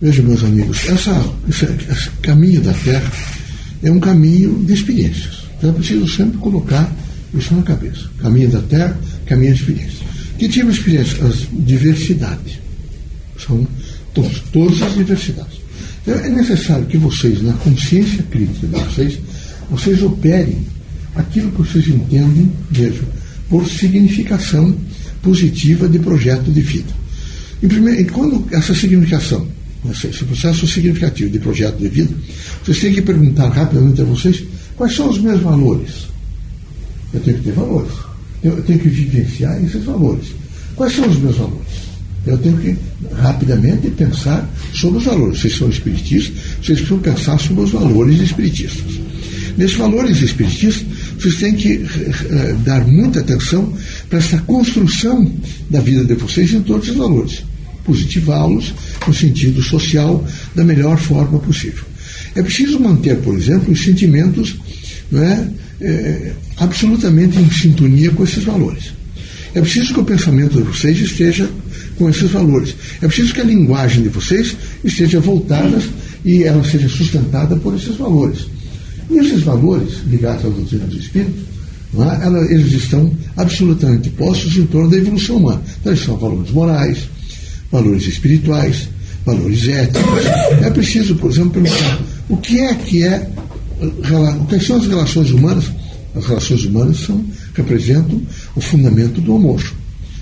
Vejam, meus amigos, essa, esse, esse caminho da Terra é um caminho de experiências. Então é preciso sempre colocar isso na cabeça. Caminho da Terra, caminho de experiência. Que tipo de experiência? As diversidades. São todos, todas as diversidades. Então é necessário que vocês, na consciência crítica de vocês, vocês operem aquilo que vocês entendem, vejam, por significação positiva de projeto de vida. E, primeiro, e quando essa significação, esse processo significativo de projeto de vida, vocês têm que perguntar rapidamente a vocês quais são os meus valores. Eu tenho que ter valores. Eu tenho que vivenciar esses valores. Quais são os meus valores? Eu tenho que rapidamente pensar sobre os valores. Vocês são espiritistas, vocês precisam pensar sobre os valores espiritistas. Nesses valores espiritistas, vocês têm que uh, dar muita atenção para essa construção da vida de vocês em todos os valores. Positivá-los no sentido social da melhor forma possível. É preciso manter, por exemplo, os sentimentos não é, é, absolutamente em sintonia com esses valores. É preciso que o pensamento de vocês esteja com esses valores. É preciso que a linguagem de vocês esteja voltada e ela seja sustentada por esses valores. E esses valores, ligados à doutrina do Espírito, é? eles estão absolutamente postos em torno da evolução humana. Então, eles são valores morais, valores espirituais, valores éticos. É preciso, por exemplo, perguntar o que é que é, quais são as relações humanas? As relações humanas são, representam o fundamento do amor,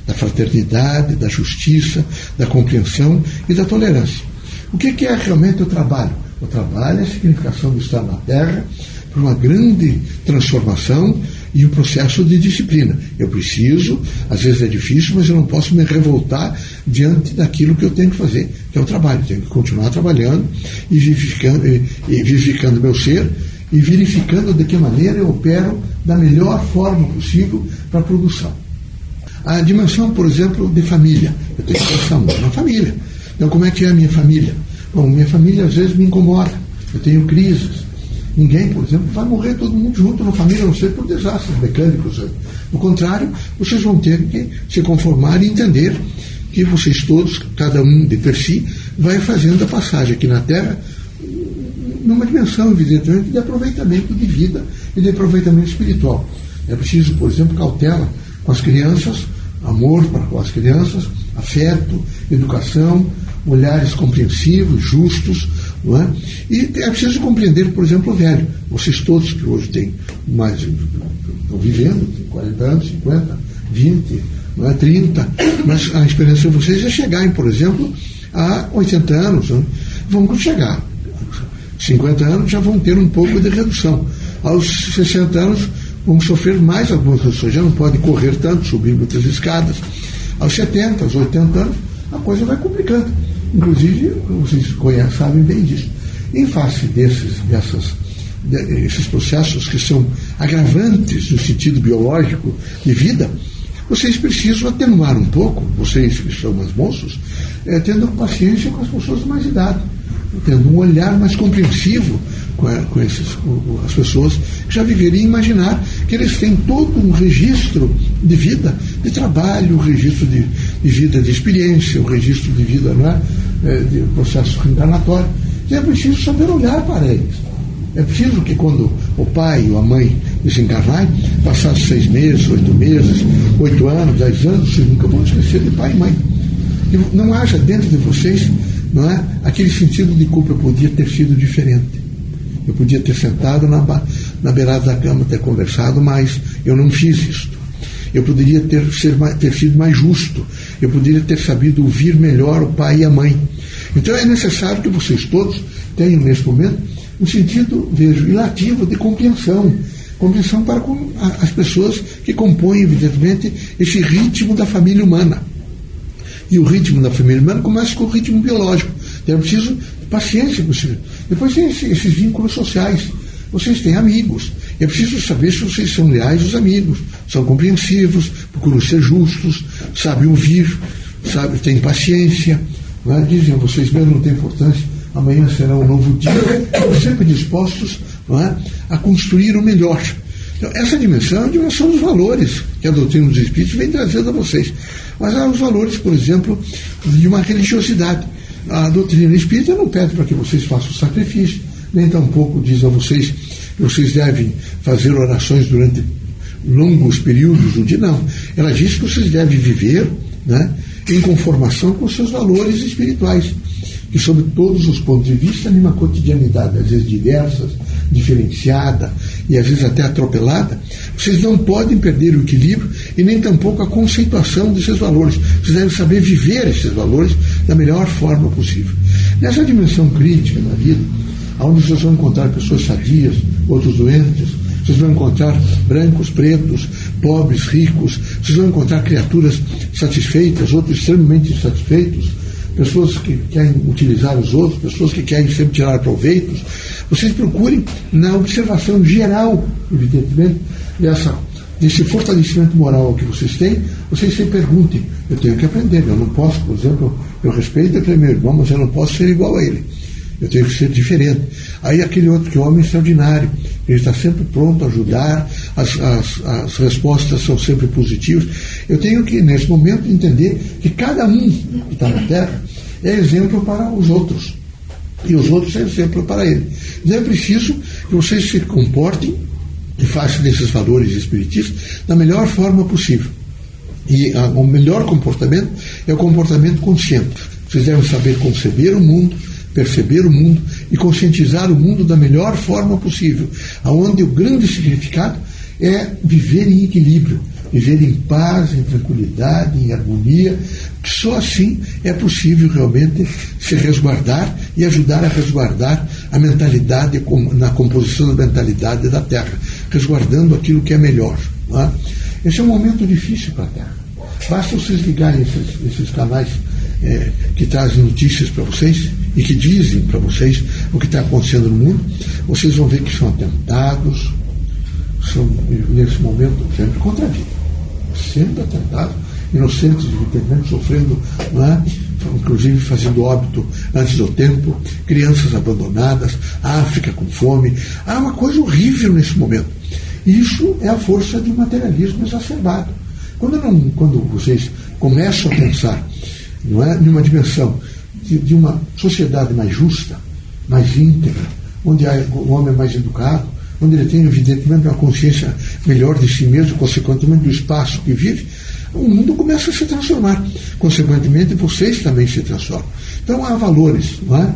da fraternidade, da justiça, da compreensão e da tolerância. O que é realmente o trabalho? O trabalho é a significação do estar na Terra para uma grande transformação e um processo de disciplina. Eu preciso, às vezes é difícil, mas eu não posso me revoltar diante daquilo que eu tenho que fazer, que é o trabalho. Tenho que continuar trabalhando e vivificando, e, e vivificando meu ser e verificando de que maneira eu opero da melhor forma possível para a produção. A dimensão, por exemplo, de família. Eu tenho que pensar muito na família. Então, como é que é a minha família? Bom, minha família às vezes me incomoda. Eu tenho crises. Ninguém, por exemplo, vai morrer todo mundo junto na família, a não ser por desastres mecânicos. No contrário, vocês vão ter que se conformar e entender que vocês todos, cada um de per si, vai fazendo a passagem aqui na Terra numa dimensão, evidentemente, de aproveitamento de vida e de aproveitamento espiritual. É preciso, por exemplo, cautela com as crianças, amor para com as crianças, afeto, educação, olhares compreensivos, justos, não é? E é preciso compreender, por exemplo, o velho. Vocês todos que hoje têm mais, estão vivendo, 40 anos, 50, 20, não é? 30, mas a experiência de vocês é chegarem, por exemplo, a 80 anos. Não? Vão chegar. 50 anos já vão ter um pouco de redução. Aos 60 anos vão sofrer mais algumas reduções. Já não pode correr tanto, subir muitas escadas. Aos 70, aos 80 anos, a coisa vai complicando. Inclusive, vocês conhecem, sabem bem disso. Em face desses, dessas, desses processos que são agravantes no sentido biológico de vida, vocês precisam atenuar um pouco, vocês que são mais moços, é, tendo paciência com as pessoas de mais idade, tendo um olhar mais compreensivo com, a, com, esses, com as pessoas que já viveriam imaginar que eles têm todo um registro de vida, de trabalho, um registro de, de vida de experiência, um registro de vida não é? é de processo reencarnatório. E é preciso saber olhar para eles. É preciso que quando o pai ou a mãe desencarnarem, passados seis meses, oito meses, oito anos, dez anos, vocês nunca vão esquecer de pai e mãe. E não haja dentro de vocês não é, aquele sentido de culpa, eu podia ter sido diferente. Eu podia ter sentado na, na beirada da cama, ter conversado mais. Eu não fiz isto. Eu poderia ter, ser, ter sido mais justo. Eu poderia ter sabido ouvir melhor o pai e a mãe. Então é necessário que vocês todos tenham, nesse momento, um sentido, vejo, ilativo de compreensão. Compreensão para com as pessoas que compõem, evidentemente, esse ritmo da família humana. E o ritmo da família humana começa com o ritmo biológico. Então é preciso paciência com isso. Depois tem esses vínculos sociais. Vocês têm amigos. É preciso saber se vocês são leais aos amigos, são compreensivos, procuram ser justos, sabem ouvir, sabe, têm paciência. É? Dizem vocês mesmo não tem importância, amanhã será um novo dia. Estão sempre dispostos é? a construir o melhor. Então, essa dimensão é a dimensão dos valores que a doutrina dos Espíritos vem trazendo a vocês. Mas há os valores, por exemplo, de uma religiosidade. A doutrina espírita não pede para que vocês façam sacrifício, nem tampouco diz a vocês que vocês devem fazer orações durante longos períodos do dia. Não. Ela diz que vocês devem viver né, em conformação com seus valores espirituais, que, sob todos os pontos de vista, numa cotidianidade, às vezes diversas, diferenciada e às vezes até atropelada, vocês não podem perder o equilíbrio e nem tampouco a conceituação desses valores. Vocês devem saber viver esses valores da melhor forma possível. Nessa dimensão crítica da vida, onde vocês vão encontrar pessoas sadias, outros doentes, vocês vão encontrar brancos, pretos, pobres, ricos, vocês vão encontrar criaturas satisfeitas, outros extremamente insatisfeitos, pessoas que querem utilizar os outros, pessoas que querem sempre tirar proveitos. Vocês procurem, na observação geral, evidentemente, dessa, desse fortalecimento moral que vocês têm, vocês se perguntem, eu tenho que aprender, eu não posso, por exemplo, eu respeito aquele meu irmão, mas eu não posso ser igual a ele. Eu tenho que ser diferente. Aí aquele outro que é homem extraordinário, ele está sempre pronto a ajudar, as, as, as respostas são sempre positivas. Eu tenho que, nesse momento, entender que cada um que está na Terra é exemplo para os outros. E os outros são exemplo para ele. Então é preciso que vocês se comportem e façam desses valores espiritistas da melhor forma possível. E a, o melhor comportamento é o comportamento consciente. Vocês devem saber conceber o mundo, perceber o mundo e conscientizar o mundo da melhor forma possível, aonde o grande significado é viver em equilíbrio, viver em paz, em tranquilidade, em harmonia. Só assim é possível realmente se resguardar e ajudar a resguardar a mentalidade na composição da mentalidade da Terra, resguardando aquilo que é melhor. É? Esse é um momento difícil para a Terra. Basta vocês ligarem esses, esses canais é, que trazem notícias para vocês e que dizem para vocês o que está acontecendo no mundo, vocês vão ver que são atentados, são, nesse momento, sempre contra a vida. Sempre atentados, inocentes, evidentemente, sofrendo, é? inclusive fazendo óbito antes do tempo, crianças abandonadas, África com fome. Há uma coisa horrível nesse momento. Isso é a força de um materialismo exacerbado. Quando, não, quando vocês começam a pensar não é, numa dimensão de, de uma sociedade mais justa, mais íntegra, onde o homem é mais educado, onde ele tem, evidentemente, uma consciência melhor de si mesmo, consequentemente do espaço que vive, o mundo começa a se transformar. Consequentemente, vocês também se transformam. Então, há valores, não é?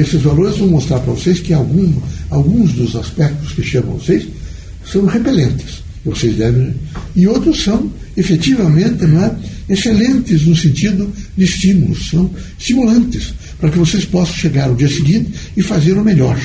Esses valores vão mostrar para vocês que algum, alguns dos aspectos que chamam vocês são repelentes. Vocês devem. E outros são, efetivamente, não é? excelentes no sentido de estímulos, são estimulantes, para que vocês possam chegar ao dia seguinte e fazer o melhor.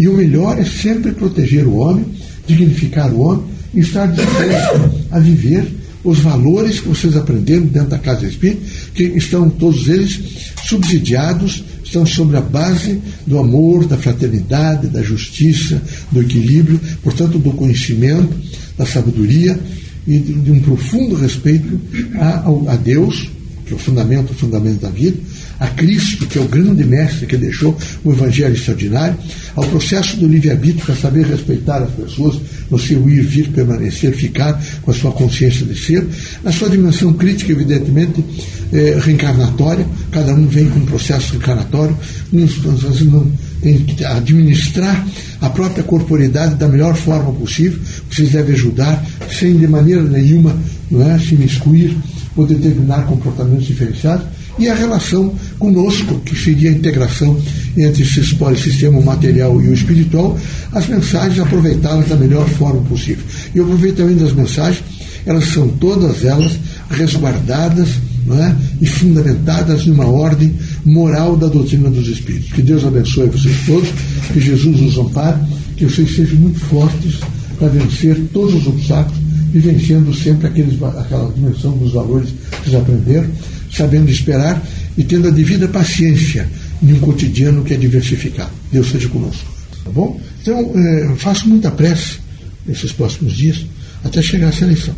E o melhor é sempre proteger o homem, dignificar o homem e estar disposto a viver os valores que vocês aprenderam dentro da Casa Espírita, que estão todos eles subsidiados, estão sobre a base do amor, da fraternidade, da justiça, do equilíbrio, portanto, do conhecimento, da sabedoria e de, um profundo respeito a, a Deus, que é o fundamento, o fundamento da vida, a Cristo, que é o grande mestre que deixou o Evangelho extraordinário, ao processo do livre-arbítrio para saber respeitar as pessoas no seu ir, vir, permanecer, ficar com a sua consciência de ser, na sua dimensão crítica, evidentemente, é, reencarnatória, cada um vem com um processo reencarnatório, uns vezes não tem que administrar a própria corporidade da melhor forma possível, vocês devem ajudar, sem de maneira nenhuma não é, se miscuir ou determinar comportamentos diferenciados, e a relação conosco, que seria a integração entre esse sistema material e o espiritual, as mensagens aproveitá-las da melhor forma possível. E o aproveitamento das mensagens, elas são todas elas resguardadas é? e fundamentadas numa ordem moral da doutrina dos Espíritos. Que Deus abençoe vocês todos, que Jesus os ampare, que vocês sejam muito fortes para vencer todos os obstáculos e vencendo sempre aqueles, aquela dimensão dos valores que vocês aprenderam sabendo esperar e tendo a devida paciência em um cotidiano que é diversificado. Deus seja conosco. Tá bom? Então, é, faço muita prece nesses próximos dias até chegar essa eleição.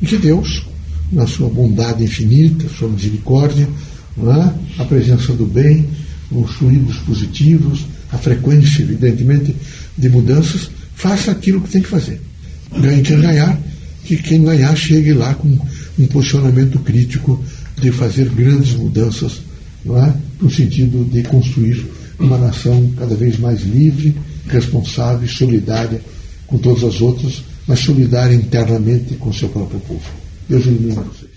E que Deus, na sua bondade infinita, sua misericórdia, é? a presença do bem, os fluidos positivos, a frequência, evidentemente, de mudanças, faça aquilo que tem que fazer. Ganhe quem ganhar, que quem ganhar chegue lá com um posicionamento crítico de fazer grandes mudanças não é? no sentido de construir uma nação cada vez mais livre, responsável, solidária com todas as outras, mas solidária internamente com seu próprio povo. Deus ilumine vocês.